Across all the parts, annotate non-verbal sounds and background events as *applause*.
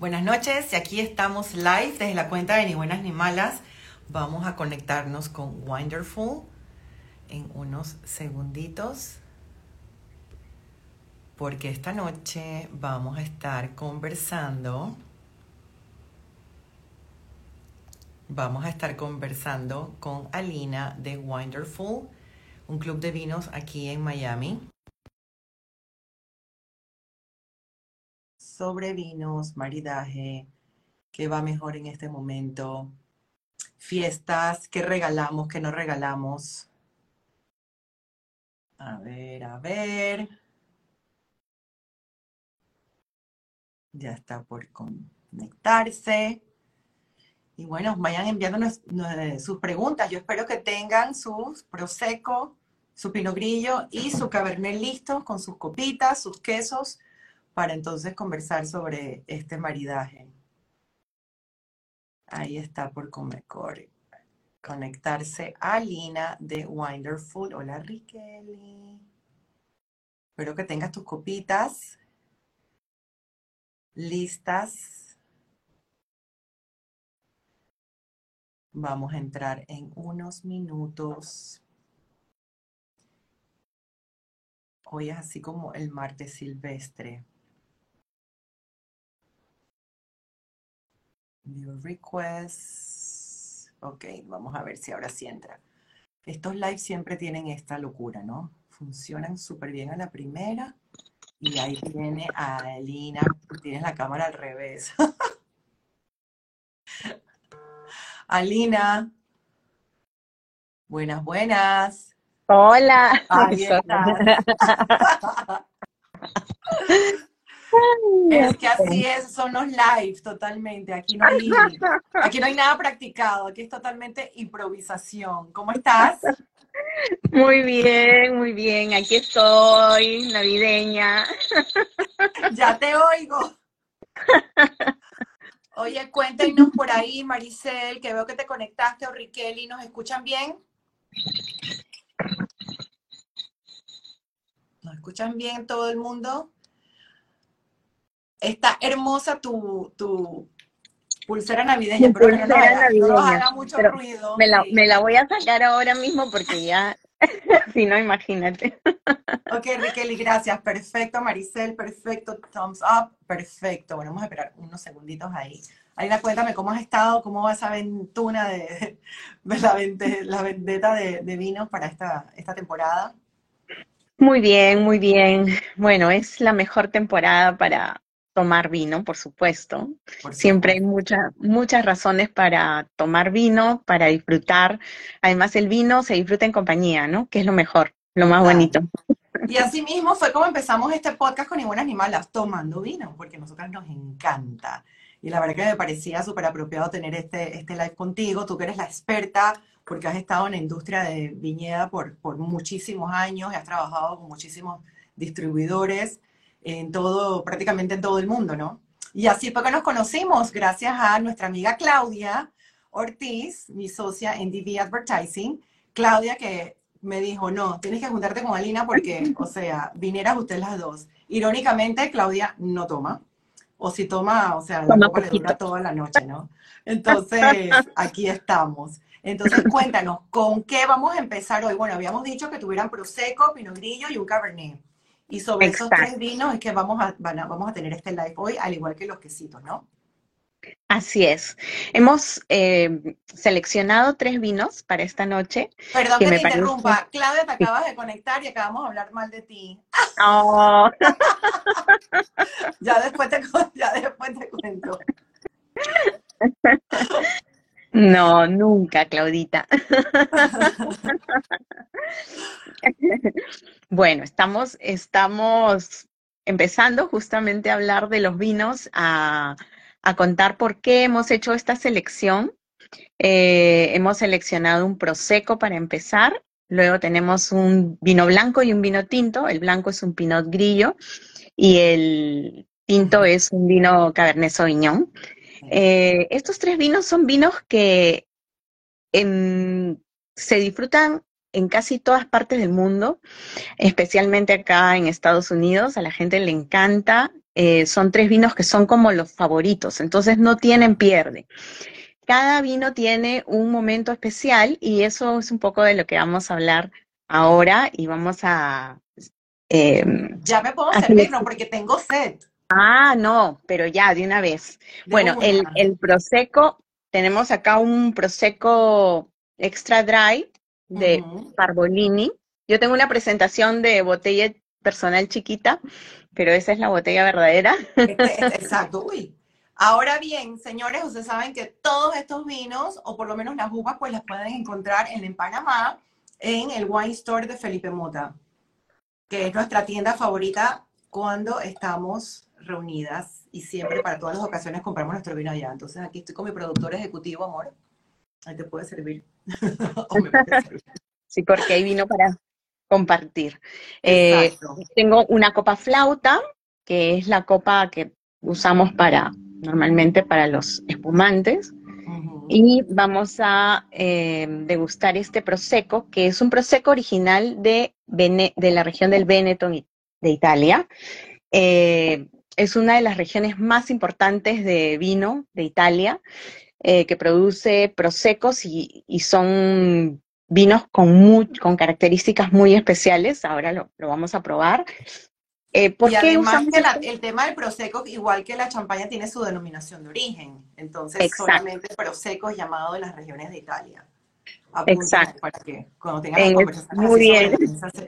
Buenas noches, y aquí estamos live desde la cuenta de Ni Buenas Ni Malas. Vamos a conectarnos con Wonderful en unos segunditos, porque esta noche vamos a estar conversando. Vamos a estar conversando con Alina de Wonderful, un club de vinos aquí en Miami. Sobre vinos, maridaje, qué va mejor en este momento, fiestas, qué regalamos, qué no regalamos. A ver, a ver. Ya está por conectarse. Y bueno, vayan enviando sus preguntas. Yo espero que tengan su prosecco, su pino grillo y su cabernet listo con sus copitas, sus quesos para entonces conversar sobre este maridaje. Ahí está por conectarse a Lina de Wonderful. Hola, Riqueli. Espero que tengas tus copitas listas. Vamos a entrar en unos minutos. Hoy es así como el martes silvestre. New requests. Ok, vamos a ver si ahora sí entra. Estos lives siempre tienen esta locura, ¿no? Funcionan súper bien a la primera. Y ahí viene Alina, tienes la cámara al revés. *laughs* Alina, buenas, buenas. Hola. Ahí *laughs* Es que así es, son los live totalmente. Aquí no hay, aquí no hay nada practicado, aquí es totalmente improvisación. ¿Cómo estás? Muy bien, muy bien. Aquí estoy, navideña. Ya te oigo. Oye, cuéntenos por ahí, Maricel, que veo que te conectaste, o Riqueli, ¿nos escuchan bien? ¿Nos escuchan bien todo el mundo? Está hermosa tu, tu pulsera navideña, pero no, no, haga mucho ruido. Me la, me la voy a sacar ahora mismo porque ya, *laughs* si no, imagínate. Ok, Riqueli, gracias. Perfecto, Maricel, perfecto. Thumbs up, perfecto. Bueno, vamos a esperar unos segunditos ahí. Aina, cuéntame cómo has estado, cómo va esa aventura de, la, la vendetta de, de, vinos para esta, esta temporada. Muy bien, muy bien. Bueno, es la mejor temporada para, tomar vino, por supuesto. Siempre hay muchas muchas razones para tomar vino, para disfrutar. Además, el vino se disfruta en compañía, ¿no? Que es lo mejor, lo más bonito. Y así mismo fue como empezamos este podcast con Ninguna Animalas, tomando vino, porque a nosotras nos encanta. Y la verdad que me parecía súper apropiado tener este, este live contigo, tú que eres la experta, porque has estado en la industria de viñeda por, por muchísimos años y has trabajado con muchísimos distribuidores en todo, prácticamente en todo el mundo, ¿no? Y así fue que nos conocimos, gracias a nuestra amiga Claudia Ortiz, mi socia en DV Advertising. Claudia que me dijo, no, tienes que juntarte con Alina porque, o sea, vinieras ustedes las dos. Irónicamente, Claudia no toma. O si toma, o sea, la copa le dura toda la noche, ¿no? Entonces, aquí estamos. Entonces, cuéntanos, ¿con qué vamos a empezar hoy? Bueno, habíamos dicho que tuvieran Prosecco, Pinot Grillo y un Cabernet. Y sobre esos tres vinos es que vamos a, vamos a tener este live hoy, al igual que los quesitos, ¿no? Así es. Hemos eh, seleccionado tres vinos para esta noche. Perdón que, te interrumpa. Claudia, te acabas de conectar y acabamos de hablar mal de ti. Oh. *laughs* ya, después te, ya después te cuento. *laughs* No, nunca, Claudita. *laughs* *laughs* bueno, estamos, estamos empezando justamente a hablar de los vinos, a, contar por qué hemos hecho esta selección. Eh, hemos seleccionado un prosecco para empezar, luego tenemos un vino blanco y un vino tinto. El blanco es un pinot grillo y el tinto es un vino cabernet sauvignon. Eh, estos tres vinos son vinos que se disfrutan en casi todas partes del mundo, especialmente acá en Estados Unidos. A la gente le encanta. eh, son tres vinos que son como los favoritos, entonces no tienen pierde. Cada vino tiene un momento especial y eso es un poco de lo que vamos a hablar ahora y vamos a... Eh, ya me puedo servir, no, porque tengo sed. Ah, no, pero ya, de una vez. bueno, el, el Prosecco, tenemos acá un Prosecco Extra Dry de Parbolini. Yo tengo una presentación de botella personal chiquita, pero esa es la botella verdadera. Exacto, uy. Ahora bien, señores, ustedes saben que todos estos vinos, o por lo menos las uvas, pues las pueden encontrar en, en Panamá, en el Wine Store de Felipe Mota, que es nuestra tienda favorita cuando estamos reunidas y siempre para todas las ocasiones compramos nuestro vino allá. Entonces aquí estoy con mi productor ejecutivo, amor. Ahí te puede servir. *laughs* *laughs* Sí, porque hay vino para compartir. Eh, tengo una copa flauta, que es la copa que usamos para normalmente para los espumantes. Y vamos a eh, degustar este prosecco, que es un prosecco original de, de la región del Veneto de Italia. Eh, es una de las regiones más importantes de vino de Italia, que produce prosecos y, y son vinos con, con características muy especiales, ahora lo, vamos a probar. Eh, y además el tema del Prosecco, igual que la champaña, tiene su denominación de origen. Entonces, solamente Prosecco es llamado de las regiones de Italia. Exacto. Para que cuando tengan Muy bien.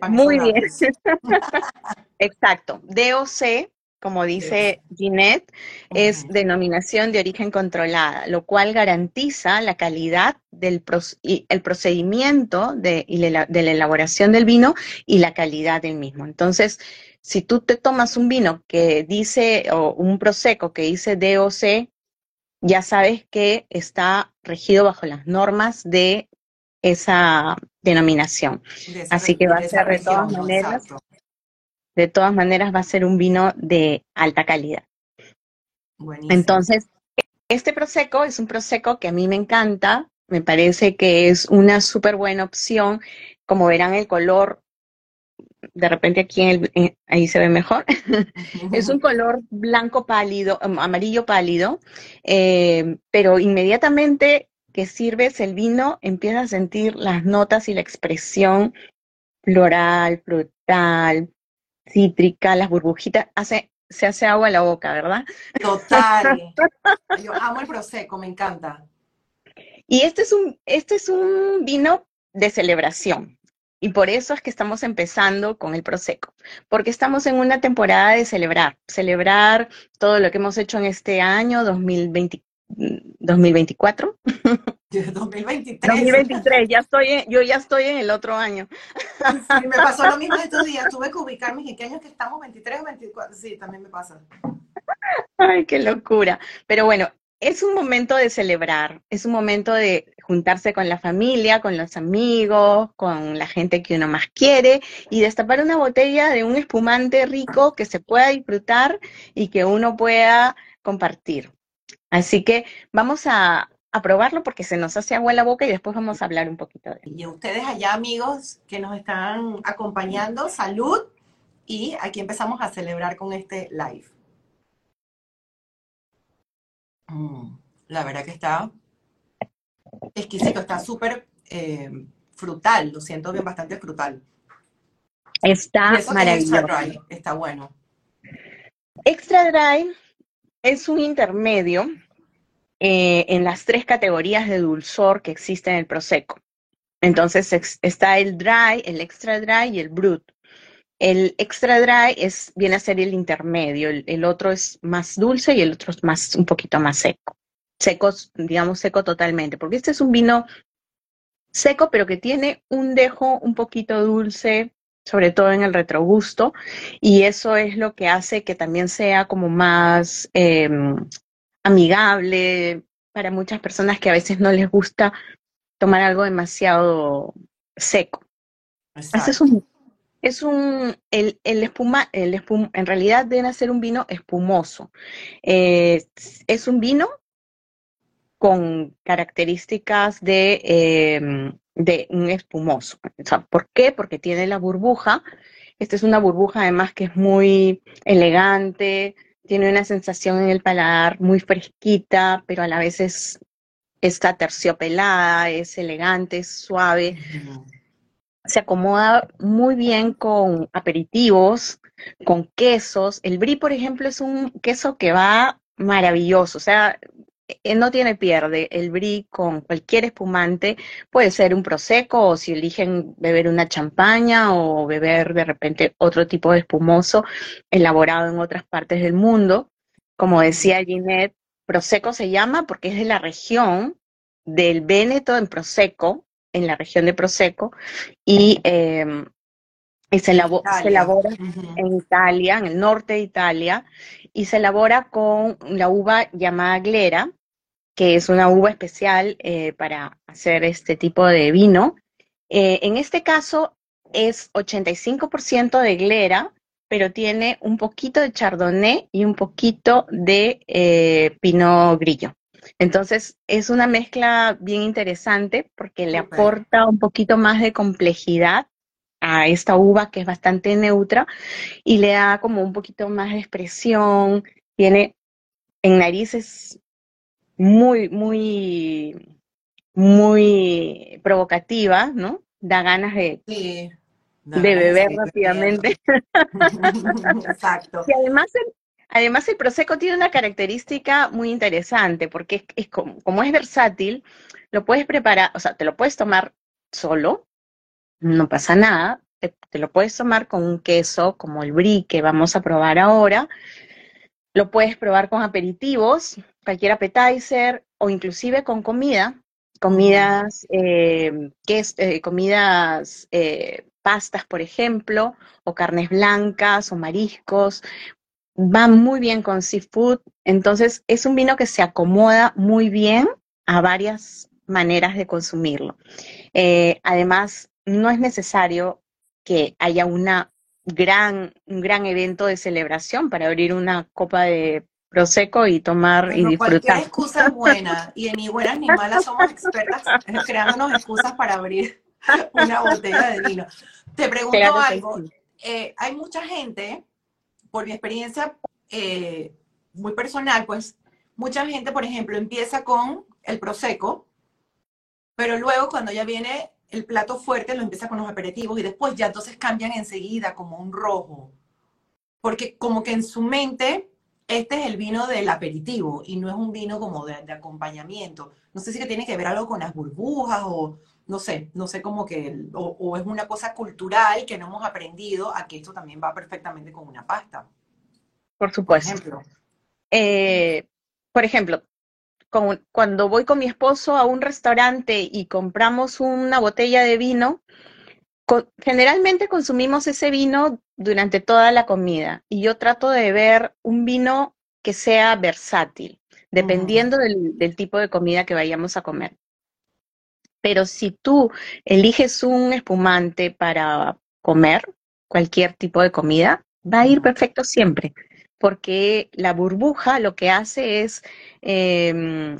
Muy bien. *laughs* Exacto. DOC como dice Ginette, es denominación de origen controlada, lo cual garantiza la calidad del el procedimiento de, la, elaboración del vino y la calidad del mismo. Entonces, si tú te tomas un vino que dice, o un prosecco que dice DOC, ya sabes que está regido bajo las normas de esa denominación. Así que va a ser de todas maneras de todas maneras va a ser un vino de alta calidad. Entonces, este Prosecco es un Prosecco que a mí me encanta, me parece que es una súper buena opción. Como verán, el color, de repente aquí ahí se ve mejor, *laughs* es un *laughs* color blanco pálido, amarillo pálido, eh, pero inmediatamente que sirves el vino, empiezas a sentir las notas y la expresión floral, frutal, cítrica, las burbujitas, hace, se hace agua en la boca, ¿verdad? Total. *laughs* Yo amo el Prosecco, me encanta. Y este es un, este es un vino de celebración. Y por eso es que estamos empezando con el Prosecco, porque estamos en una temporada de celebrar, celebrar todo lo que hemos hecho en este año 2020, 2024. *laughs* *laughs* 2023. 2023, ya estoy yo ya estoy en el otro año. Sí, me pasó lo mismo *laughs* estos días, tuve que ubicarme en qué años que estamos, 23 o 24, sí, también me pasa. Ay, qué locura. Pero bueno, es un momento de celebrar, es un momento de juntarse con la familia, con los amigos, con la gente que uno más quiere y destapar una botella de un espumante rico que se pueda disfrutar y que uno pueda compartir. Así que vamos a, probarlo porque se nos hace agua en la boca y después vamos a hablar un poquito de él. Y ustedes allá, amigos que nos están acompañando, salud. Y aquí empezamos a celebrar con este live. Mm, la verdad que está exquisito, está súper eh, frutal, lo siento bien, bastante frutal. Está maravilloso. Extra dry, está bueno. Extra dry es un intermedio eh, en las tres categorías de dulzor que existen en el Prosecco. Entonces está el dry, el extra dry y el brut. El extra dry es, viene a ser el intermedio, el, otro es más dulce y el otro es más, un poquito más seco. Seco, digamos seco totalmente, porque este es un vino seco, pero que tiene un dejo un poquito dulce, sobre todo en el retrogusto, y eso es lo que hace que también sea como más em, amigable para muchas personas que a veces no les gusta tomar algo demasiado seco. Ese es un, es un, el, el espuma, el espum, en realidad debe ser un vino espumoso. Eh, es un vino con características de em, de un espumoso. ¿Por qué? Porque tiene la burbuja. Esta es una burbuja además que es muy elegante, tiene una sensación en el paladar muy fresquita, pero a la vez es, está terciopelada, es elegante, es suave. Se acomoda muy bien con aperitivos, con quesos. El brie, por ejemplo, es un queso que va maravilloso. O sea, no tiene pierde. El brie con cualquier espumante puede ser un prosecco o si eligen beber una champaña o beber de repente otro tipo de espumoso elaborado en otras partes del mundo. Como decía Ginette, prosecco se llama porque es de la región del Véneto en prosecco, en la región de prosecco y, em, se, elabora, se elabora en Italia, en el norte de Italia, y se elabora con la uva llamada glera, que es una uva especial eh, para hacer este tipo de vino. Eh, en este caso es 85% de glera, pero tiene un poquito de chardonnay y un poquito de eh, pinot grillo. Entonces es una mezcla bien interesante porque le aporta un poquito más de complejidad a esta uva que es bastante neutra y le da como un poquito más de expresión. Tiene en narices muy, muy, muy provocativa, ¿no? Da ganas de, de beber rápidamente. *laughs* Exacto. Y además el, además el Prosecco tiene una característica muy interesante, porque es, como, es versátil, lo puedes preparar, o sea, te lo puedes tomar solo, no pasa nada, te, te lo puedes tomar con un queso como el brie que vamos a probar ahora, lo puedes probar con aperitivos, cualquier appetizer o inclusive con comida, comidas, eh, es, eh, comidas, eh, pastas, por ejemplo, o carnes blancas o mariscos. Va muy bien con seafood, entonces es un vino que se acomoda muy bien a varias maneras de consumirlo. además, no es necesario que haya una gran, un gran evento de celebración para abrir una copa de prosecco y tomar y disfrutar. Cualquier excusa es buena y en ni buenas ni malas somos expertas *laughs* creándonos excusas para abrir *laughs* una botella de vino. Te pregunto algo, eh, hay mucha gente, por mi experiencia eh, muy personal, pues mucha gente, por ejemplo, empieza con el prosecco, pero luego cuando ya viene el plato fuerte lo empieza con los aperitivos y después ya entonces cambian enseguida como un rojo. Porque como que en su mente este es el vino del aperitivo y no es un vino como de, acompañamiento. No sé si que tiene que ver algo con las burbujas o no sé, no sé cómo que, o, es una cosa cultural que no hemos aprendido a que esto también va perfectamente con una pasta. Por supuesto. Por ejemplo, eh, por ejemplo cuando voy con mi esposo a un restaurante y compramos una botella de vino, generalmente consumimos ese vino durante toda la comida y yo trato de ver un vino que sea versátil, dependiendo del, del tipo de comida que vayamos a comer. Pero si tú eliges un espumante para comer cualquier tipo de comida, va a ir perfecto siempre porque la burbuja lo que hace es, em,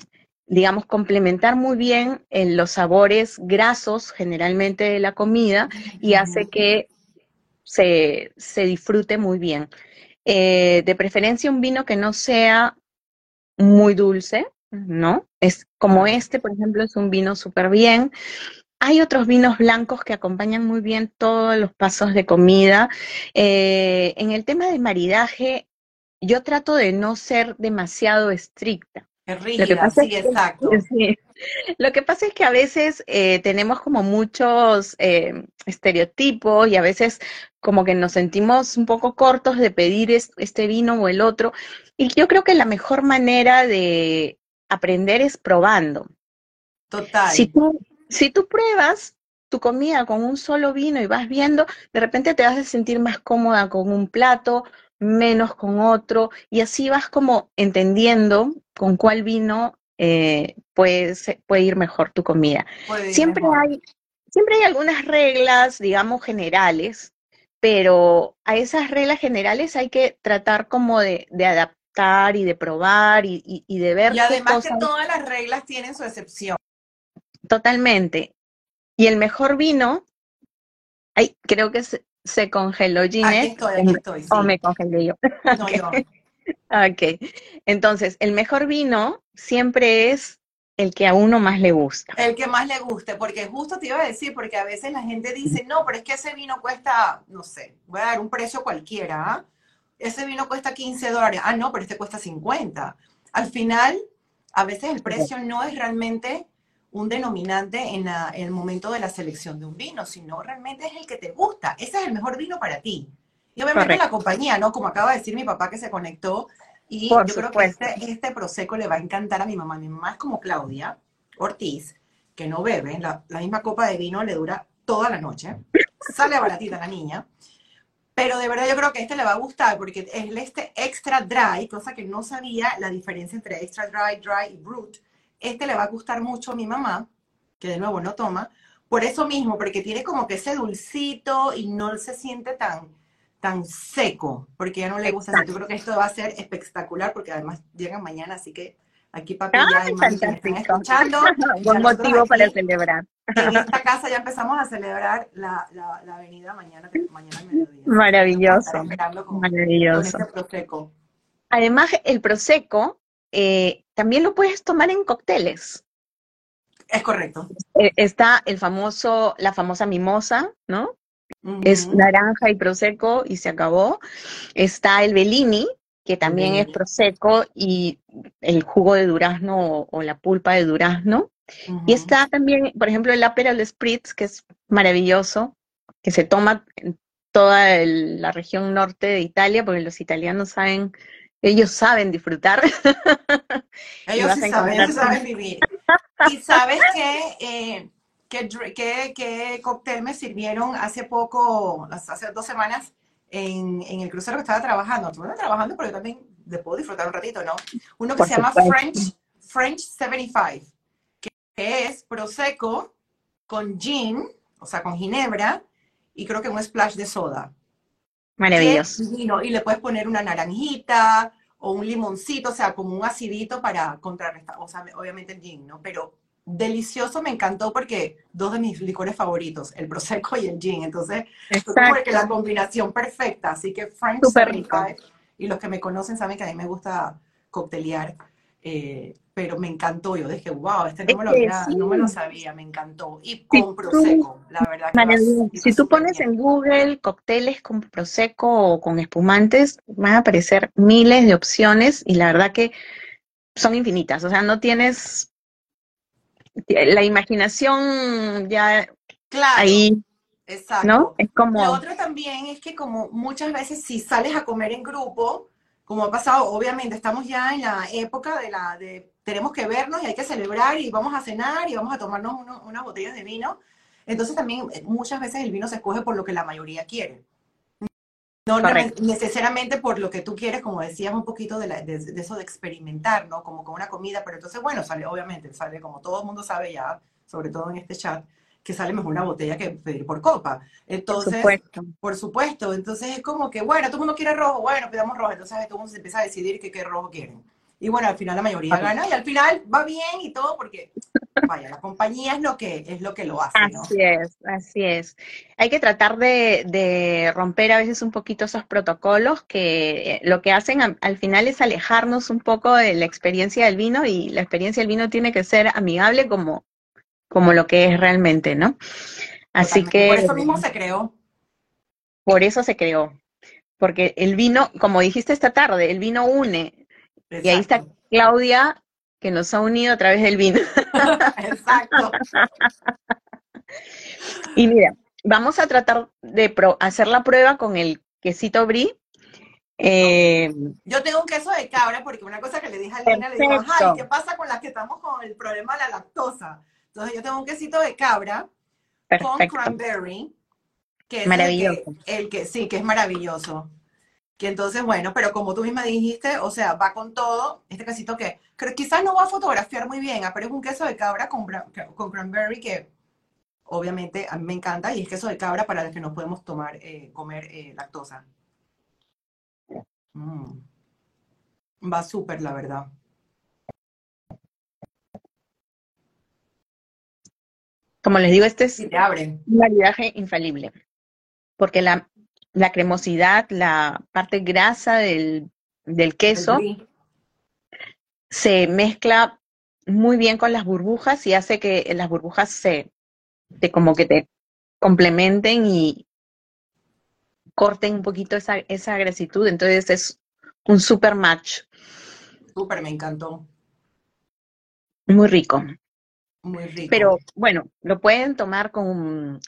digamos, complementar muy bien en los sabores grasos generalmente de la comida y hace que se, disfrute muy bien. Eh, de preferencia un vino que no sea muy dulce, ¿no? Es como este, por ejemplo, es un vino súper bien. Hay otros vinos blancos que acompañan muy bien todos los pasos de comida. Eh, en el tema del maridaje, yo trato de no ser demasiado estricta. Lo que pasa sí, es, exacto. *laughs* Lo que pasa es que a veces eh, tenemos como muchos eh, estereotipos y a veces como que nos sentimos un poco cortos de pedir este vino o el otro. Y yo creo que la mejor manera de aprender es probando. Total. Si tú, si tú pruebas tu comida con un solo vino y vas viendo, de repente te vas a sentir más cómoda con un plato menos con otro, y así vas como entendiendo con cuál vino eh, puede, puede, ir mejor tu comida. Siempre hay, siempre hay algunas reglas, digamos, generales, pero a esas reglas generales hay que tratar como de, adaptar y de probar y, de ver. Y además que todas las reglas tienen su excepción. Totalmente. Y el mejor vino, ay, creo que es se congeló Ginette. Aquí estoy, aquí estoy. O me congelé yo. No, *laughs* yo. Ok, entonces el mejor vino siempre es el que a uno más le gusta. El que más le guste, porque justo te iba a decir, porque a veces la gente dice, no, pero es que ese vino cuesta, no sé, voy a dar un precio cualquiera, ¿ah? ese vino cuesta 15 dólares, ah, no, pero este cuesta 50. Al final, a veces el precio no es realmente un denominante en, el momento de la selección de un vino, sino realmente es el que te gusta, ese es el mejor vino para ti. Y obviamente la compañía, ¿no? Como acaba de decir mi papá que se conectó, y yo creo que este, este Prosecco le va a encantar a mi mamá. Mi mamá es como Claudia Ortiz, que no bebe, la, la misma copa de vino le dura toda la noche, sale baratita la niña, pero de verdad yo creo que este le va a gustar porque es este extra dry, cosa que no sabía la diferencia entre extra dry, dry y brut. Este le va a gustar mucho a mi mamá, que de nuevo no toma, por eso mismo, porque tiene como que ese dulcito y no se siente tan, tan seco, porque ya no le gusta. Yo creo que esto va a ser espectacular porque además llegan mañana, así que aquí papi ya están escuchando. *laughs* Buen motivo para celebrar. En esta casa ya empezamos a celebrar la, la, la avenida mañana, mañana mediodía. Maravilloso. Maravilloso. Con este prosecco. Además, el prosecco eh, también lo puedes tomar en cócteles. Es correcto. Eh, está el famoso, la famosa mimosa, ¿no? Es naranja y prosecco y se acabó. Está el Bellini, que también es prosecco y el jugo de durazno o, la pulpa de durazno. Y está también, por ejemplo, el Aperol Spritz, que es maravilloso, que se toma en toda la región norte deItalia, porque los italianos saben, ellos saben disfrutar. *laughs* ellos sí saben, saben vivir. Y sabes que, eh, ¿qué, cóctel me sirvieron hace poco, hace dos semanas, en, el crucero que estaba trabajando? Estuve trabajando, pero yo también le puedo disfrutar un ratito, ¿no? Uno que se llama French, French 75 que es prosecco con gin, o sea, con ginebra, y creo que un splash de soda. Maravilloso. Y le puedes poner una naranjita o un limoncito, o sea, como un acidito para contrarrestar, o sea, obviamente el gin, ¿no? Pero delicioso, me encantó porque dos de mis licores favoritos, el prosecco y el gin, entonces, porque la combinación perfecta, así que Frank Super y los que me conocen saben que a mí me gusta coctelear. Eh, pero me encantó. Yo dije, wow, este no me, lo había, no me lo sabía, me encantó. Y con Prosecco, la verdad. Que si tú pones en Google cócteles con Prosecco o con espumantes, van a aparecer miles de opciones y la verdad que son infinitas. O sea, no tienes la imaginación ya claro, ahí. Exacto. ¿No? Es como... Lo otro también es que como muchas veces si sales a comer en grupo, como ha pasado, obviamente estamos ya en la época de la de tenemos que vernos y hay que celebrar y vamos a cenar y vamos a tomarnos unas botellas de vino. Entonces también eh, muchas veces el vino se escoge por lo que la mayoría quiere. No necesariamente por lo que tú quieres, como decías un poquito de, de, eso de experimentar, ¿no? Como con una comida, pero entonces, bueno, sale, obviamente, sale como todo el mundo sabe ya, sobre todo en este chat, que sale mejor una botella que pedir por copa. Entonces, por supuesto. por supuesto. Entonces es como que, bueno, todo el mundo quiere rojo, bueno, pidamos rojo. Entonces todo el mundo se empieza a decidir que qué rojo quieren. Y bueno, al final la mayoría gana y al final va bien y todo porque, vaya, la compañía es lo que, es lo, que lo hace, ¿no? Así es, así es. Hay que tratar de, de romper a veces un poquito esos protocolos que eh, lo que hacen al final es alejarnos un poco de la experiencia del vino y la experiencia del vino tiene que ser amigable como, como lo que es realmente, ¿no? Así que... Por eso mismo se creó. Por eso se creó. Porque el vino, como dijiste esta tarde, el vino une. Y ahí está Claudia, que nos ha unido a través del vino. *laughs* Exacto. *laughs* y mira, vamos a tratar de hacer la prueba con el quesito brie. Eh, yo tengo un queso de cabra porque una cosa que le dije a Lina, le digo, ay, ¿qué pasa con las que estamos con el problema de la lactosa? Entonces yo tengo un quesito de cabra con cranberry, que es maravilloso. El que, sí, que es maravilloso. Que entonces, bueno, pero como tú misma dijiste, o sea, va con todo, este quesito que, quizás no va a fotografiar muy bien, ah, pero es un queso de cabra con, con cranberry que obviamente a mí me encanta y es queso de cabra para los que no podemos tomar, eh, comer eh, lactosa. Mm. Va súper, la verdad. Como les digo, este es un maridaje infalible, porque la, cremosidad, la parte grasa del, del queso se mezcla muy bien con las burbujas y hace que las burbujas se te, como que te complementen y corten un poquito esa, esa grasitud. Entonces es un super match. Súper, me encantó. Muy rico. Muy rico. Pero bueno, lo pueden tomar con,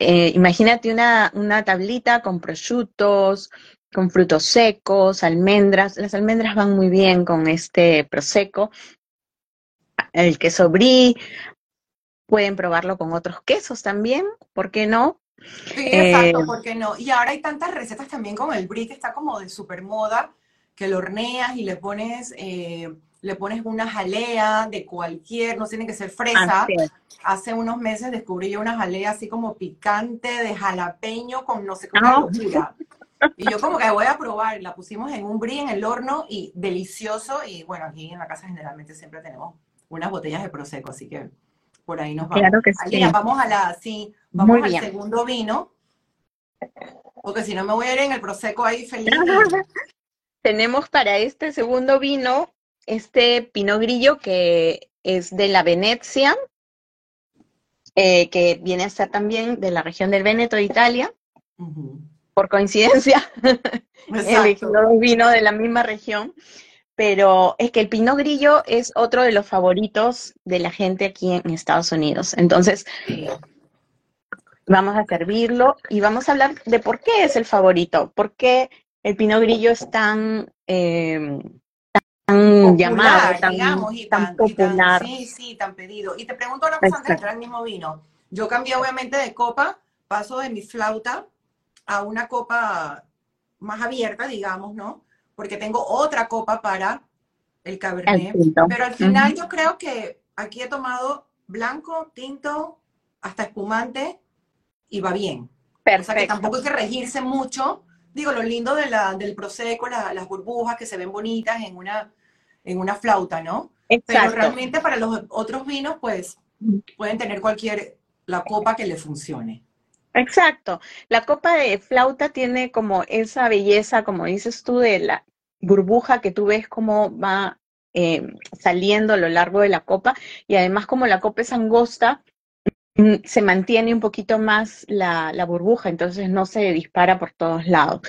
eh, imagínate una, una tablita con prosciutos, con frutos secos, almendras. Las almendras van muy bien con este prosecco. El queso brie, pueden probarlo con otros quesos también, ¿por qué no? Sí, exacto, eh, ¿por qué no? Y ahora hay tantas recetas también con el brie que está como de super moda, que lo horneas y le pones, eh, le pones una jalea de cualquier, no tiene que ser fresa. Hace unos meses descubrí yo una jalea así como picante de jalapeño con no sé cómo locura. *laughs* Y yo como que voy a probar, la pusimos en un brie en el horno y delicioso. Y bueno, aquí en la casa generalmente siempre tenemos unas botellas de Prosecco, así que por ahí nos vamos. Claro que sí. vamos a la, sí, vamos al segundo vino. Porque si no me voy a ir en el Prosecco ahí feliz. *laughs* Tenemos para este segundo vino este Pinot Grillo que es de la Venecia, eh, que viene a ser también de la región del Veneto de Italia. Por coincidencia, *laughs* el vino de la misma región pero es que el Pinot Grillo es otro de los favoritos de la gente aquí en Estados Unidos. Entonces, vamos a servirlo y vamos a hablar de por qué es el favorito, por qué el Pinot Grillo es tan, em, llamado, tan, popular. sí, sí, tan pedido. Y te pregunto una cosa antes de entrar al mismo vino. Yo cambié obviamente de copa, paso de mi flauta a una copa más abierta, digamos, ¿no? porque tengo otra copa para el Cabernet. pero al final yo creo que aquí he tomado blanco, tinto, hasta espumante y va bien. Perfecto. O sea que tampoco hay que regirse mucho. Digo, lo lindo de la, del Prosecco, las burbujas que se ven bonitas en una, en una flauta, ¿no? Exacto. Pero realmente para los otros vinos, pues, pueden tener cualquier, la copa que le funcione. Exacto. La copa de flauta tiene como esa belleza, como dices tú, de la, burbuja que tú ves cómo va eh, saliendo a lo largo de la copa y además como la copa es angosta, se mantiene un poquito más la, burbuja, entonces no se dispara por todos lados.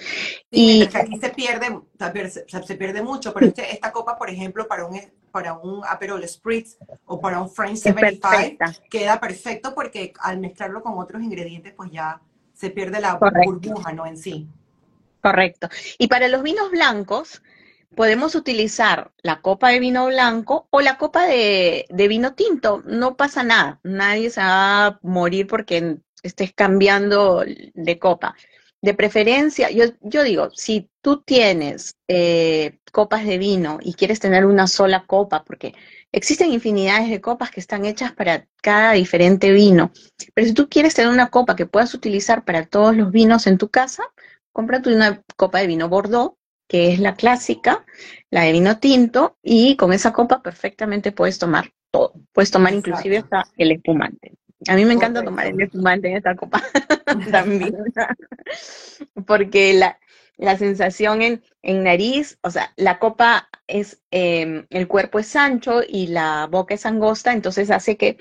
y aquí se pierde, se pierde mucho, pero este, esta copa, por ejemplo, para un, para un Aperol Spritz o para un French 75, queda perfecto porque al mezclarlo con otros ingredientes, pues ya se pierde la burbuja, ¿no? En sí. Correcto. Y para los vinos blancos, podemos utilizar la copa de vino blanco o la copa de, vino tinto. No pasa nada. Nadie se va a morir porque estés cambiando de copa. De preferencia, yo, yo digo, si tú tienes eh, copas de vino y quieres tener una sola copa, porque existen infinidades de copas que están hechas para cada diferente vino, pero si tú quieres tener una copa que puedas utilizar para todos los vinos en tu casa, cómprate una copa de vino Bordeaux, que es la clásica, la de vino tinto, y con esa copa perfectamente puedes tomar todo. Puedes tomar inclusive hasta el espumante. A mí me encanta tomar el espumante en esta copa *laughs* *laughs* también, porque la, sensación en, nariz, o sea, la copa es, em, el cuerpo es ancho y la boca es angosta, entonces hace que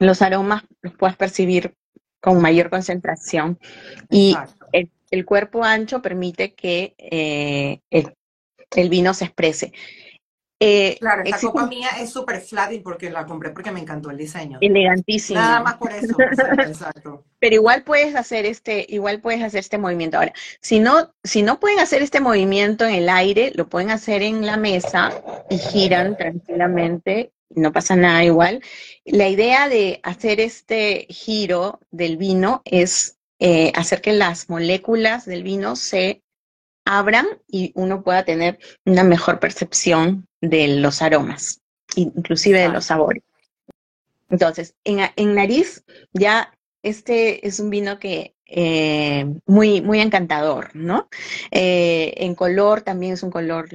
los aromas los puedas percibir con mayor concentración. Y el cuerpo ancho permite que eh, el, vino se exprese. Eh, claro, esta copa mía es súper flat porque la compré porque me encantó el diseño. Elegantísimo. Nada más por eso, exacto, Pero igual puedes hacer este, igual puedes hacer este movimiento. Ahora, si no, si no pueden hacer este movimiento en el aire, lo pueden hacer en la mesa y giran tranquilamente, no pasa nada igual. La idea de hacer este giro del vino es eh, hacer que las moléculas del vino se abran y uno pueda tener una mejor percepción de los aromas, inclusive de los sabores. Entonces, en, nariz ya este es un vino que eh, muy, muy encantador, ¿no? Eh, en color también es un color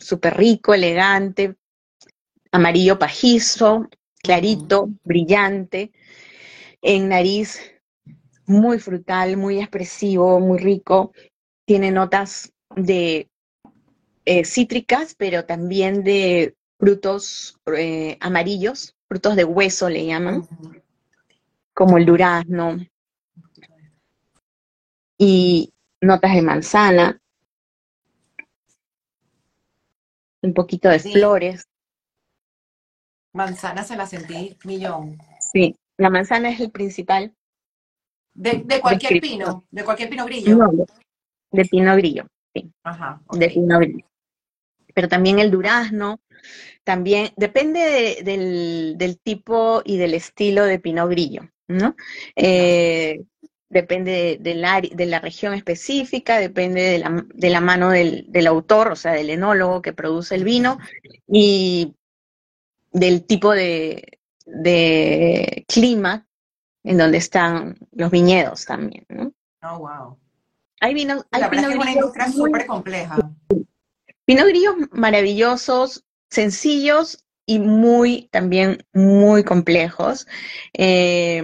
súper rico, elegante, amarillo pajizo, clarito, brillante. En nariz muy frutal, muy expresivo, muy rico. Tiene notas de eh, cítricas, pero también de frutos eh, amarillos, frutos de hueso le llaman, como el durazno y notas de manzana, un poquito de Sí, flores. manzana se la sentí millón. Sí, la manzana es el principal De, de cualquier pino, de cualquier pino grillo. No, de, de pino grillo, sí, Ajá, de pino grillo. Pero también el durazno, también depende de- del, del tipo y del estilo de pino grillo, ¿no? Eh, depende de, la, de la región específica, depende de la, de la mano del, del autor, o sea, del enólogo que produce el vino, y del tipo de, de clima en donde están los viñedos también, ¿no? Oh, wow. Hay vinos, hay La verdad es una industria súper compleja. pinot grillos maravillosos, sencillos y muy, también muy complejos, eh,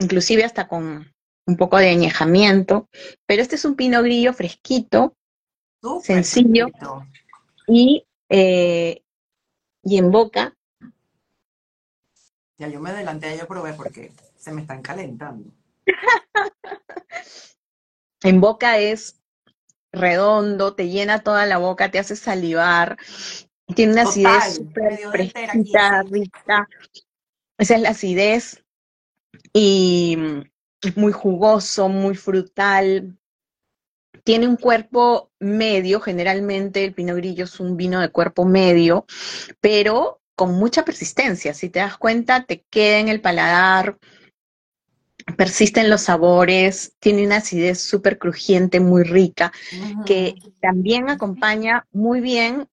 inclusive hasta con un poco de añejamiento, pero este es un pinot grillo fresquito, Súper sencillo fresquito. y, eh, y en boca Ya yo me adelanté, yo probé porque se me están calentando. *laughs* En boca es redondo, te llena toda la boca, te hace salivar, tiene una acidez súper fresquita, rica. Esa es la acidez y es muy jugoso, muy frutal. Tiene un cuerpo medio, generalmente el Pinot Grillo es un vino de cuerpo medio, pero con mucha persistencia. Si te das cuenta, te queda en el paladar, persisten los sabores, tiene una acidez súper crujiente, muy rica, que también acompaña muy bien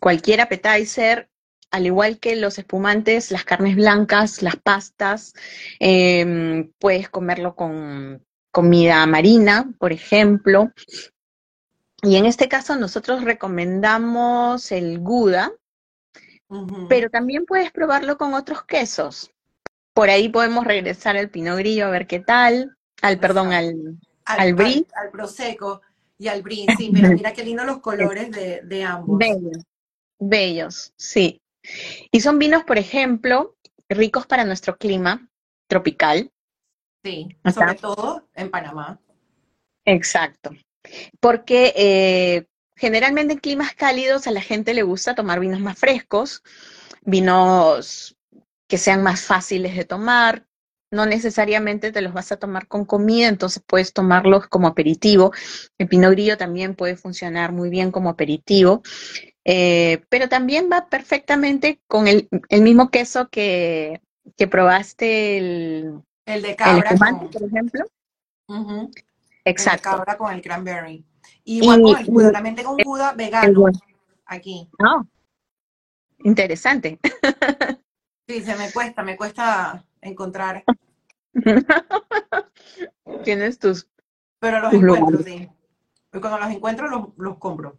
cualquier appetizer, al igual que los espumantes, las carnes blancas, las pastas, em, puedes comerlo con comida marina, por ejemplo. Y en este caso nosotros recomendamos el Gouda, pero también puedes probarlo con otros quesos. Por ahí podemos regresar al Pinot Grillo a ver qué tal, al perdón, al, Al, al Brie. al, al Prosecco y al Brie, sí, mira, mira qué lindos los colores de, de ambos. Bellos, bellos, sí. Y son vinos, por ejemplo, ricos para nuestro clima tropical. Sí, sobre todo en Panamá. Exacto. Porque eh, generalmente en climas cálidos a la gente le gusta tomar vinos más frescos, vinos que sean más fáciles de tomar. No necesariamente te los vas a tomar con comida, entonces puedes tomarlos como aperitivo. El Pinot Grillo también puede funcionar muy bien como aperitivo. Eh, pero también va perfectamente con el, el mismo queso que, que probaste el, El de el cabra espumante, con, por ejemplo. ujú, el de Exacto. cabra con el cranberry. Y igual Y con el Gouda, también tengo un el vegano aquí. ah, interesante. *laughs* Sí, se me cuesta, me cuesta encontrar, *laughs* Tienes tus, pero los tus encuentro, lugares. sí. Y cuando los encuentro, los, los compro.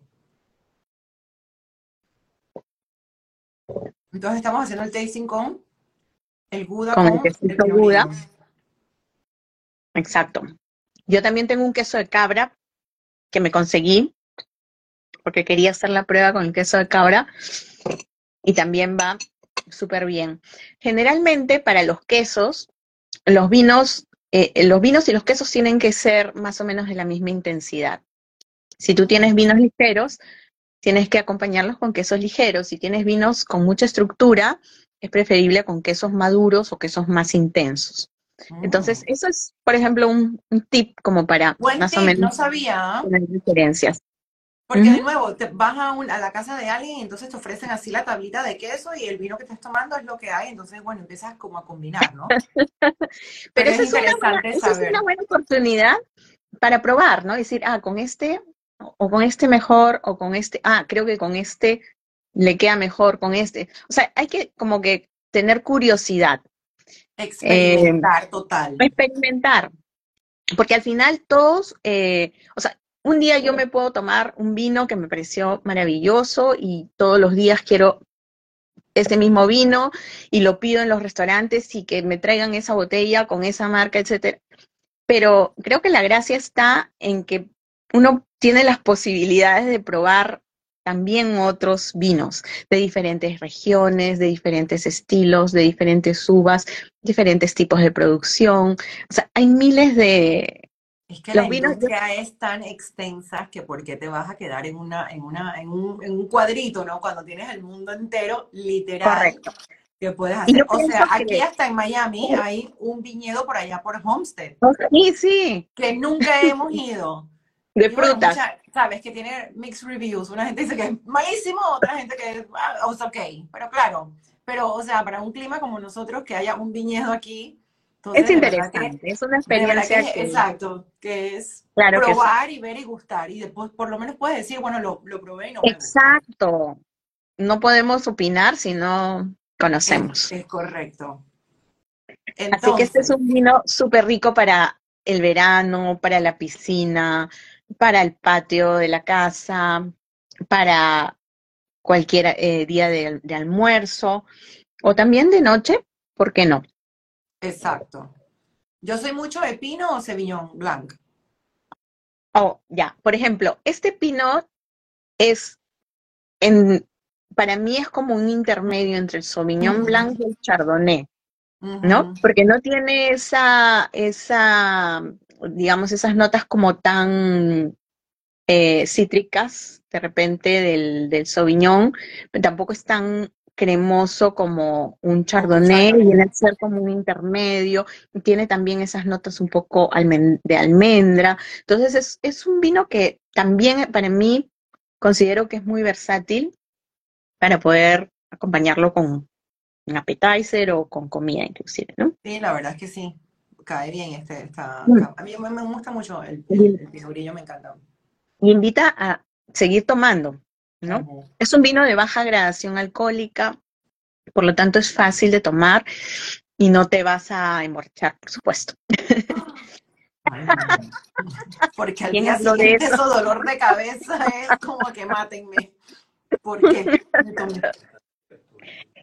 Entonces estamos haciendo el tasting con el Gouda Con el con el quesito Gouda. Exacto. Yo también tengo un queso de cabra que me conseguí porque quería hacer la prueba con el queso de cabra y también va súper bien. Generalmente para los quesos, los vinos, eh, los vinos y los quesos tienen que ser más o menos de la misma intensidad. Si tú tienes vinos ligeros, tienes que acompañarlos con quesos ligeros. Si tienes vinos con mucha estructura, es preferible con quesos maduros o quesos más intensos. Entonces, Mm. eso es, por ejemplo, un, un tip como para Buen más o menos no sabía, ¿ah? diferencias. Porque de nuevo, te vas a, un- a la casa de alguien y entonces te ofrecen así la tablita de queso y el vino que estás tomando es lo que hay, entonces, bueno, empiezas como a combinar, ¿no? *laughs* Pero Pero esa es una buena, es una buena oportunidad para probar, ¿no? Decir, ah, con este, o con este mejor, o con este, ah, creo que con este le queda mejor, con este. O sea, hay que como que tener curiosidad, eh, Experimentar total. experimentar, porque al final todos, eh, o sea, un día yo me puedo tomar un vino que me pareció maravilloso y todos los días quiero ese mismo vino y lo pido en los restaurantes y que me traigan esa botella con esa marca, etcétera. Pero creo que la gracia está en que uno tiene las posibilidades de probar también otros vinos de diferentes regiones, de diferentes estilos, de diferentes uvas, diferentes tipos de producción. O sea, hay miles de... Es que la industria es tan extensa que por qué te vas a quedar en una, en una, en un, en un cuadrito, ¿no? Cuando tienes el mundo entero, literal. Correcto. Que puedes hacer. O sea, aquí hasta en Miami hay un viñedo por allá por Homestead. Sí, sí. Que nunca *laughs* hemos ido. De frutas. Sabes que tiene mixed reviews. Una gente dice que es malísimo, otra gente que es ah, ok. Pero claro, pero o sea, para un clima como nosotros, que haya un viñedo aquí. Es interesante, es una experiencia. Exacto, que es probar y ver y gustar. Y después por lo menos puedes decir, bueno, lo, lo probé y no Exacto. No podemos opinar si no conocemos. Es, correcto. Así que este es un vino súper rico para el verano, para la piscina, para el patio de la casa, para cualquier eh, día de, almuerzo o también de noche, ¿por qué no? Exacto. Yo soy mucho de pino o Sauvignon Blanc. Oh, ya. Por ejemplo, este pino es en, para mí es como un intermedio entre el Sauvignon Blanc y el Chardonnay, ¿no? Porque no tiene esa, esa, digamos, esas notas como tan eh, cítricas de repente del, del Sauvignon, pero tampoco es tan cremoso como un chardonnay, viene a ser como un intermedio, y tiene también esas notas un poco de almendra. Entonces es, es, un vino que también para mí considero que es muy versátil para poder acompañarlo con un appetizer o con comida inclusive, ¿no? Sí, la verdad es que sí, cae bien este, esta, mm. a mí me, gusta mucho el, el, el me encanta. Y invita a seguir tomando, ¿no? Es un vino de baja gradación alcohólica, por lo tanto es fácil de tomar y no te vas a emborrachar, por supuesto. *laughs* Porque al día siguiente eso? dolor de cabeza es como que mátenme. ¿Por qué?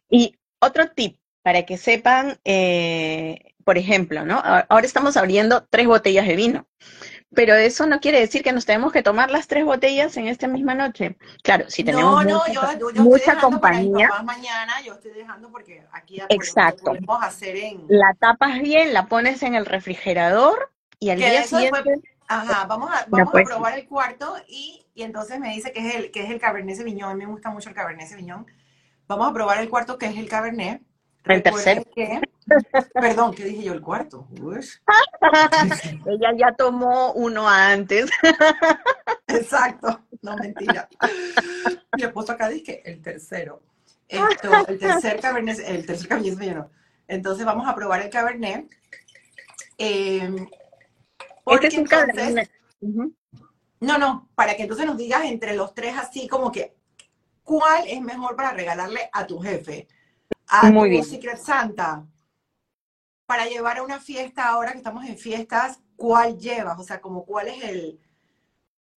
Y otro tip, para que sepan, eh, por ejemplo, ¿no? Ahora estamos abriendo tres botellas de vino, pero eso no quiere decir que nos tenemos que tomar las tres botellas en esta misma noche. Claro, si tenemos no, no, mucha, yo, yo mucha compañía. mañana, yo estoy dejando porque aquí Exacto. podemos hacer en... La tapas bien, la pones en el refrigerador y al día siguiente... Ajá, vamos a, vamos a probar el cuarto y, y, entonces me dice que es el que es el Cabernet Sauvignon. A mí me gusta mucho el Cabernet Sauvignon. Vamos a probar el cuarto que es el Cabernet. El tercero. perdón, ¿qué dije yo? El cuarto. *laughs* Ella ya tomó uno antes. *laughs* Exacto, no mentira. Mi esposo acá dice el tercero. Esto, el tercer Cabernet, el tercer Cabernet Entonces vamos a probar el Cabernet. Eh, este es un Cabernet. No, no, para que entonces nos digas entre los tres así como que, ¿cuál es mejor para regalarle a tu jefe? A Muy Secret Santa para llevar a una fiesta ahora que estamos en fiestas, ¿cuál llevas? O sea, como cuál es el,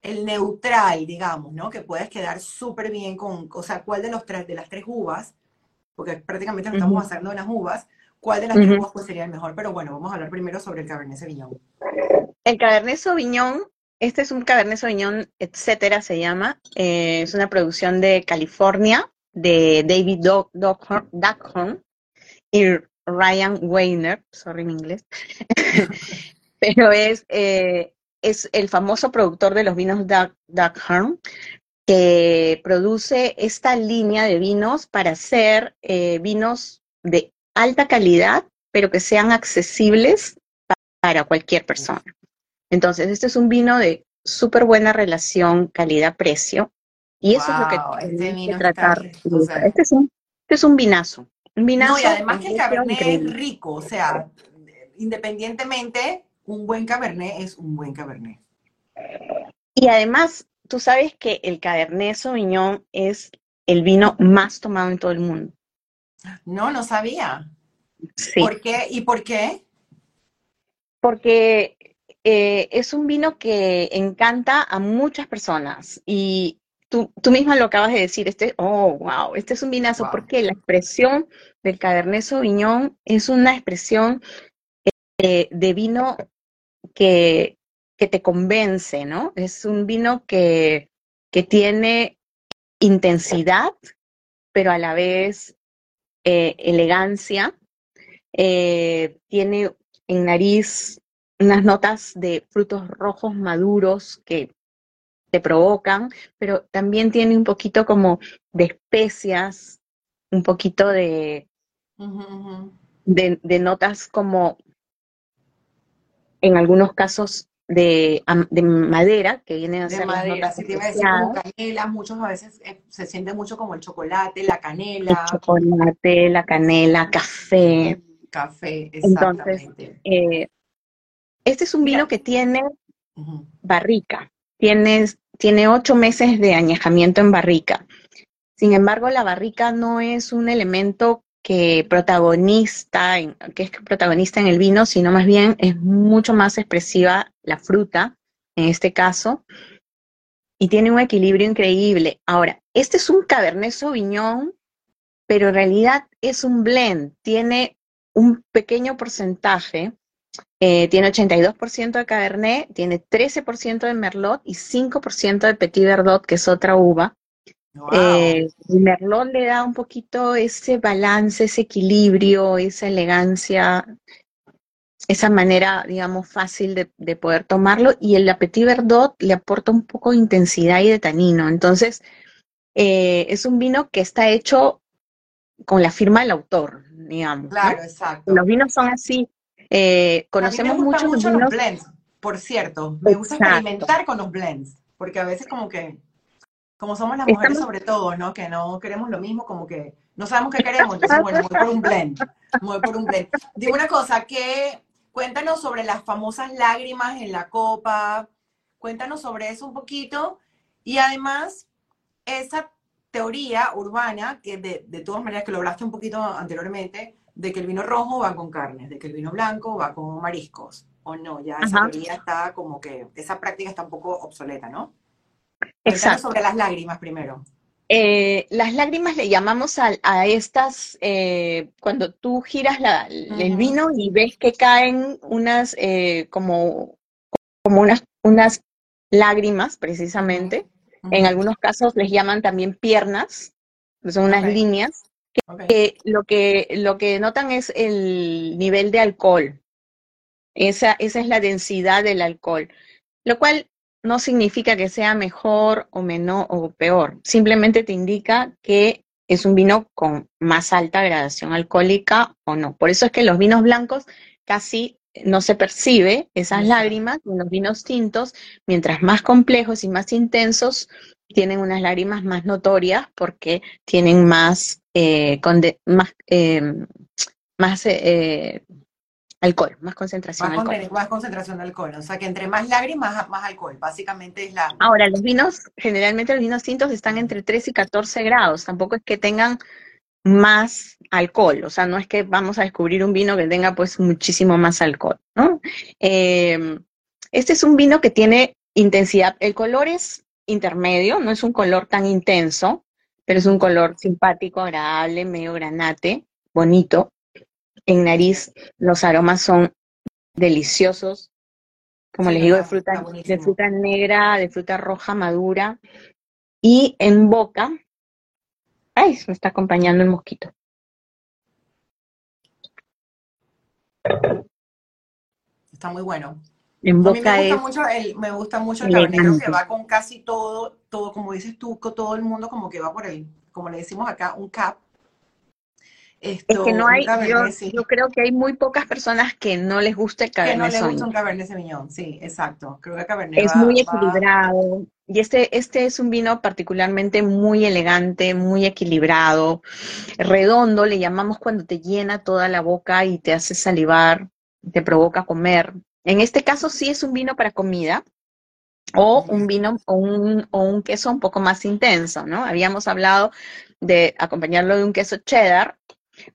el neutral, digamos, ¿no? Que puedes quedar súper bien con, o sea, cuál de los tres, de las tres uvas, porque prácticamente estamos uh basando en las uvas, cuál de las tres uvas pues sería el mejor. Pero bueno, vamos a hablar primero sobre el Cabernet Sauvignon. El Cabernet Sauvignon, este es un Cabernet Sauvignon, etcétera, se llama. Eh, es una producción de California de David Duckhorn y Ryan Weiner, sorry en inglés, *laughs* pero es, eh, es el famoso productor de los vinos Duckhorn, que produce esta línea de vinos para hacer eh, vinos de alta calidad, pero que sean accesibles para cualquier persona. Entonces, este es un vino de súper buena relación calidad-precio, y eso es lo que tratar. este, es un, este es un vinazo. Un vinazo no, y además que el cabernet es rico, o sea, independientemente, un buen cabernet es un buen cabernet. Y además, tú sabes que el cabernet sauvignon es el vino más tomado en todo el mundo. No, no sabía. Sí. ¿Por qué? ¿Y por qué? Porque eh, es un vino que encanta a muchas personas y tú, tú misma lo acabas de decir, este, oh, wow, este es un vinazo, porque la expresión del Cabernet Sauvignon es una expresión eh, de vino que, que, te convence, ¿no? Es un vino que, que tiene intensidad, pero a la vez eh, elegancia. Eh, tiene en nariz unas notas de frutos rojos maduros que te provocan, pero también tiene un poquito como de especias, un poquito de, de, notas como en algunos casos de, madera, que vienen a ser madera, te iba a decir como canela, muchos a veces eh, se siente mucho como el chocolate, la canela. El chocolate, la canela, café. Café, exactamente. Entonces, eh, este es un vino que tiene barrica, tiene, ocho meses de añejamiento en barrica. Sin embargo, la barrica no es un elemento que protagonista, que es protagonista en el vino, sino más bien es mucho más expresiva la fruta, en este caso, y tiene un equilibrio increíble. Ahora, este es un Cabernet Sauvignon, pero en realidad es un blend, tiene un pequeño porcentaje, eh, tiene 82% de Cabernet, tiene 13% de Merlot y 5% de Petit Verdot, que es otra uva, eh, Merlot le da un poquito ese balance, ese equilibrio, esa elegancia, esa manera, digamos, fácil de, poder tomarlo. Y el Petit Verdot le aporta un poco de intensidad y de tanino. Entonces, eh, es un vino que está hecho con la firma del autor, digamos. Claro, exacto. Los vinos son así. Eh, conocemos mucho, mucho los blends, por cierto. Me gusta experimentar con los blends, porque a veces como que como somos las mujeres sobre todo, ¿no? Que no queremos lo mismo, como que no sabemos qué queremos, entonces bueno, voy por un blend, voy por un blend. Digo una cosa, que cuéntanos sobre las famosas lágrimas en la copa, cuéntanos sobre eso un poquito, y además, esa teoría urbana, que de, de todas maneras que lo hablaste un poquito anteriormente, de que el vino rojo va con carnes, de que el vino blanco va con mariscos, o no, ya esa teoría está como que, esa práctica está un poco obsoleta, ¿no? Exacto. sobre las lágrimas primero. Eh, las lágrimas le llamamos a, estas, eh, cuando tú giras el vino y ves que caen unas, eh, como, como unas, unas lágrimas, precisamente. En algunos casos les llaman también piernas, son unas líneas, que, lo que lo que notan es el nivel de alcohol. Esa, esa es la densidad del alcohol, lo cual no significa que sea mejor o menor o peor, simplemente te indica que es un vino con más alta gradación alcohólica o no. Por eso es que los vinos blancos casi no se percibe esas lágrimas, en los vinos tintos, mientras más complejos y más intensos, tienen unas lágrimas más notorias porque tienen más, eh, más, eh, más eh, Alcohol, más concentración más de alcohol. Más concentración de alcohol, o sea que entre más lágrimas, más alcohol, básicamente es la... Ahora, los vinos, generalmente los vinos tintos están entre 3 y 14 grados, tampoco es que tengan más alcohol, o sea, no es que vamos a descubrir un vino que tenga pues muchísimo más alcohol, ¿no? Em, este es un vino que tiene intensidad, el color es intermedio, no es un color tan intenso, pero es un color simpático, agradable, medio granate, bonito, en nariz los aromas son deliciosos, como les digo, de fruta, de fruta negra, de fruta roja madura. Y en boca, ay, me está acompañando el mosquito. Está muy bueno. En boca me gusta mucho el, me gusta mucho el cabernet que va con casi todo, todo, como dices tú, todo el mundo como que va por el, como le decimos acá, un cap es que no hay, yo, creo que hay muy pocas personas que no les guste el Cabernet Que no les gusta un Cabernet Sauvignon, sí, exacto. Creo que Cabernet Es muy equilibrado. Y este, este es un vino particularmente muy elegante, muy equilibrado, redondo, le llamamos cuando te llena toda la boca y te hace salivar, te provoca comer. En este caso sí es un vino para comida, o un vino o un, o un queso un poco más intenso, ¿no? Habíamos hablado de acompañarlo de un queso cheddar,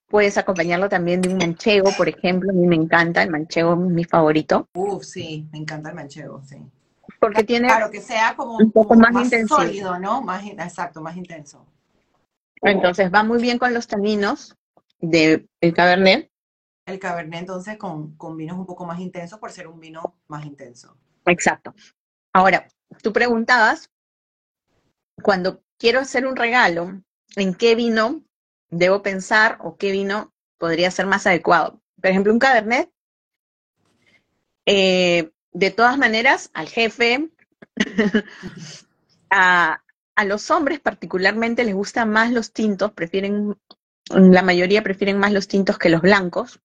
Puedes acompañarlo también de un manchego, por ejemplo. A mí me encanta, el manchego es mi favorito. Uf, sí, me encanta el manchego, sí. Porque tiene. Claro, que sea como un poco más, intenso. sólido, ¿no? Más, exacto, más intenso. Entonces va muy bien con los taninos del el Cabernet. El Cabernet, entonces, con, con vinos un poco más intensos por ser un vino más intenso. Exacto. Ahora, tú preguntabas, cuando quiero hacer un regalo, ¿en qué vino debo pensar o qué vino podría ser más adecuado? Por ejemplo, un cabernet, eh, de todas maneras, al jefe, *laughs* a, a los hombres particularmente les gustan más los tintos, prefieren, la mayoría prefieren más los tintos que los blancos,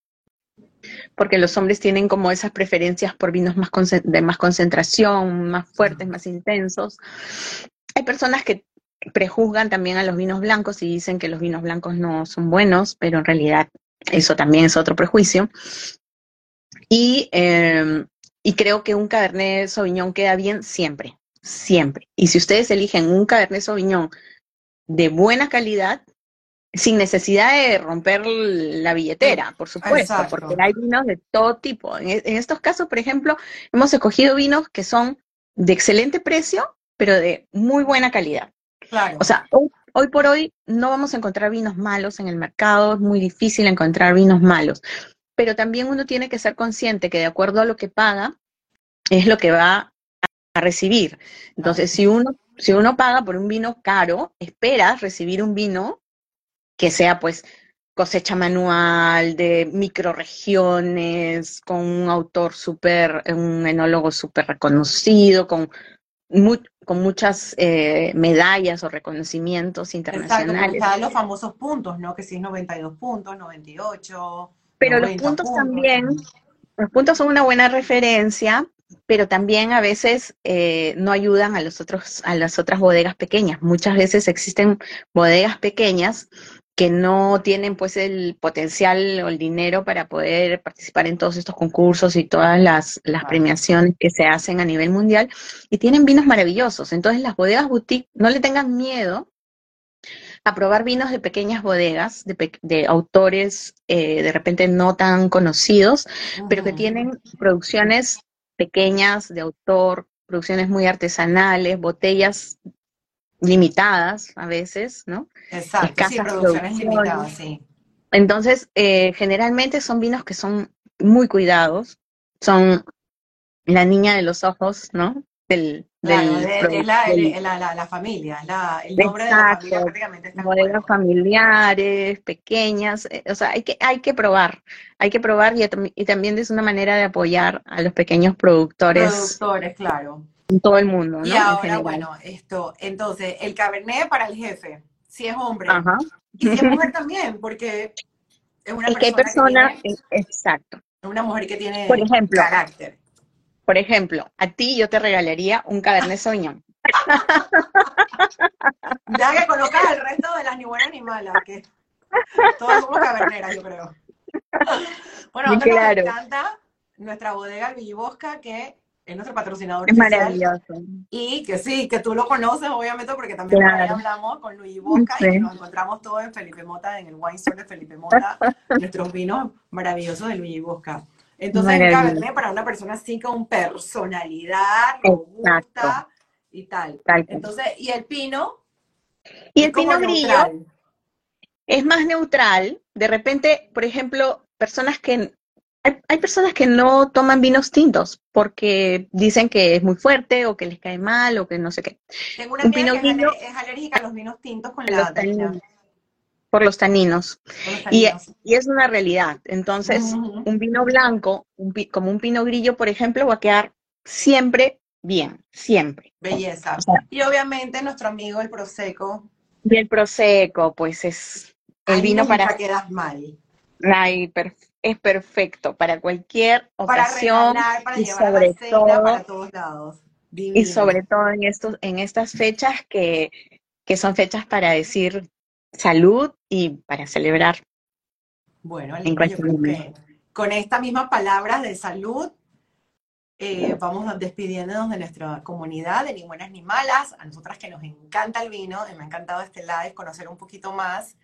porque los hombres tienen como esas preferencias por vinos más de más concentración, más fuertes, más intensos. Hay personas que prejuzgan también a los vinos blancos y dicen que los vinos blancos no son buenos, pero en realidad eso también es otro prejuicio. Y, eh, y creo que un Cabernet Sauvignon queda bien siempre, siempre. Y si ustedes eligen un Cabernet Sauvignon de buena calidad, sin necesidad de romper la billetera, por supuesto, porque hay vinos de todo tipo. En, estos casos, por ejemplo, hemos escogido vinos que son de excelente precio, pero de muy buena calidad. Claro. O sea, hoy, hoy, por hoy no vamos a encontrar vinos malos en el mercado, es muy difícil encontrar vinos malos. Pero también uno tiene que ser consciente que de acuerdo a lo que paga, es lo que va a recibir. Entonces, si uno, si uno paga por un vino caro, espera recibir un vino que sea pues cosecha manual, de microregiones, con un autor súper, un enólogo súper reconocido, con, con muchas eh, medallas o reconocimientos internacionales. Exacto, los famosos puntos, ¿no? Que si es 92 puntos, 98. Pero los puntos también, los puntos son una buena referencia, pero también a veces eh, no ayudan a los otros, a las otras bodegas pequeñas. Muchas veces existen bodegas pequeñas que no tienen pues el potencial o el dinero para poder participar en todos estos concursos y todas las, premiaciones que se hacen a nivel mundial y tienen vinos maravillosos. Entonces las bodegas boutique no le tengan miedo a probar vinos de pequeñas bodegas, de, autores eh, de repente no tan conocidos, pero que tienen producciones pequeñas de autor, producciones muy artesanales, botellas limitadas a veces, ¿no? Exacto, sí, producciones limitadas, sí. Entonces, eh, generalmente son vinos que son muy cuidados, son la niña de los ojos, ¿no? Del, del, es la, la, familia, el nombre de la familia prácticamente Bodegas familiares, pequeñas, eh, o sea, hay que, hay que probar, hay que probar y, y, también es una manera de apoyar a los pequeños productores. Productores, claro todo el mundo, ¿no? Y ahora, bueno, esto, entonces, el cabernet para el jefe, si es hombre, y si es *laughs* mujer también, porque es una persona, que exacto. Es una mujer que tiene por ejemplo, carácter. Por ejemplo, a ti yo te regalaría un cabernet sauvignon. *laughs* ya que colocas el resto de las ni buenas ni malas, que todos somos caberneras, yo creo. *laughs* Bueno, nos encanta nuestra bodega Villibosca, que es nuestro patrocinador. Es maravilloso. Y que sí, que tú lo conoces, obviamente, porque también ahí hablamos con Luis Boca y nos encontramos todos en Felipe Mota, en el Wine Store de Felipe Mota, *laughs* nuestros vinos maravillosos de Luis Bosca. Entonces, Cabernet para una persona así con personalidad, robusta y tal. Entonces, ¿y el pino? Y el pino grillo es más neutral. De repente, por ejemplo, personas que hay, personas que no toman vinos tintos porque dicen que es muy fuerte o que les cae mal o que no sé qué. Tengo una amiga que es, alérgica a los vinos tintos con la taninos, por los taninos. Y, es una realidad. Entonces, un vino blanco, como un pino grillo, por ejemplo, va a quedar siempre bien, siempre. Belleza. y obviamente nuestro amigo el Prosecco. Y el Prosecco, pues es el vino para... quedas mal. Ay, perfecto es perfecto para cualquier ocasión y sobre todo para todos lados. Y sobre todo en estos, en estas fechas que, que son fechas para decir salud y para celebrar. Bueno, con estas mismas palabras de salud eh, vamos despidiéndonos de nuestra comunidad de ni buenas ni malas. A nosotras que nos encanta el vino, y me ha encantado este live, conocer un poquito más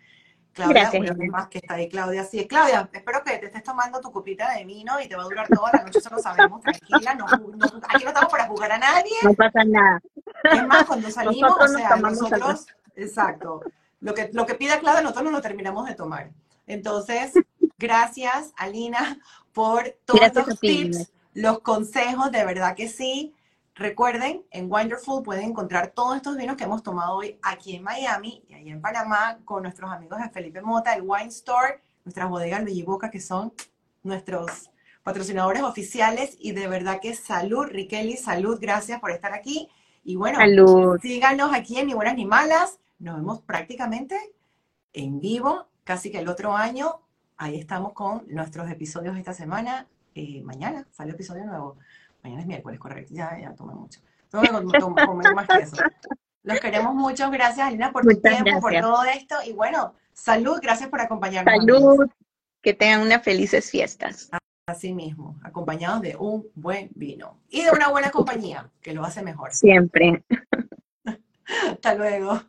Claudia, Gracias, más que está ahí, Claudia. Sí, Claudia, espero que te estés tomando tu copita de vino y te va a durar toda la noche, eso lo sabemos, tranquila. No, aquí no estamos para jugar a nadie. No pasa nada. Es más, cuando salimos, o sea, nosotros, exacto, lo que, lo que pida Claudia, nosotros no lo terminamos de tomar. Entonces, gracias, Alina, por todos los tips, los consejos, de verdad que sí. Recuerden, en Wonderful pueden encontrar todos estos vinos que hemos tomado hoy aquí en Miami y ahí en Panamá con nuestros amigos de Felipe Mota, el Wine Store, nuestras bodegas Luigi Boca, que son nuestros patrocinadores oficiales. Y de verdad que salud, Riqueli, salud, gracias por estar aquí. Y bueno, salud. síganos aquí en Ni Buenas Ni Malas. Nos vemos prácticamente en vivo, casi que el otro año. Ahí estamos con nuestros episodios esta semana. Eh, mañana sale episodio nuevo. Mañana es miércoles, correcto. Ya, ya tomé mucho. Tengo que comer más que eso. Los queremos mucho. Gracias, Alina, por tu tiempo, por todo esto. Y bueno, salud. Gracias por acompañarnos. Salud. Que tengan unas felices fiestas. Así mismo, acompañados de un buen vino y de una buena compañía, que lo hace mejor. Siempre. *laughs* Hasta luego.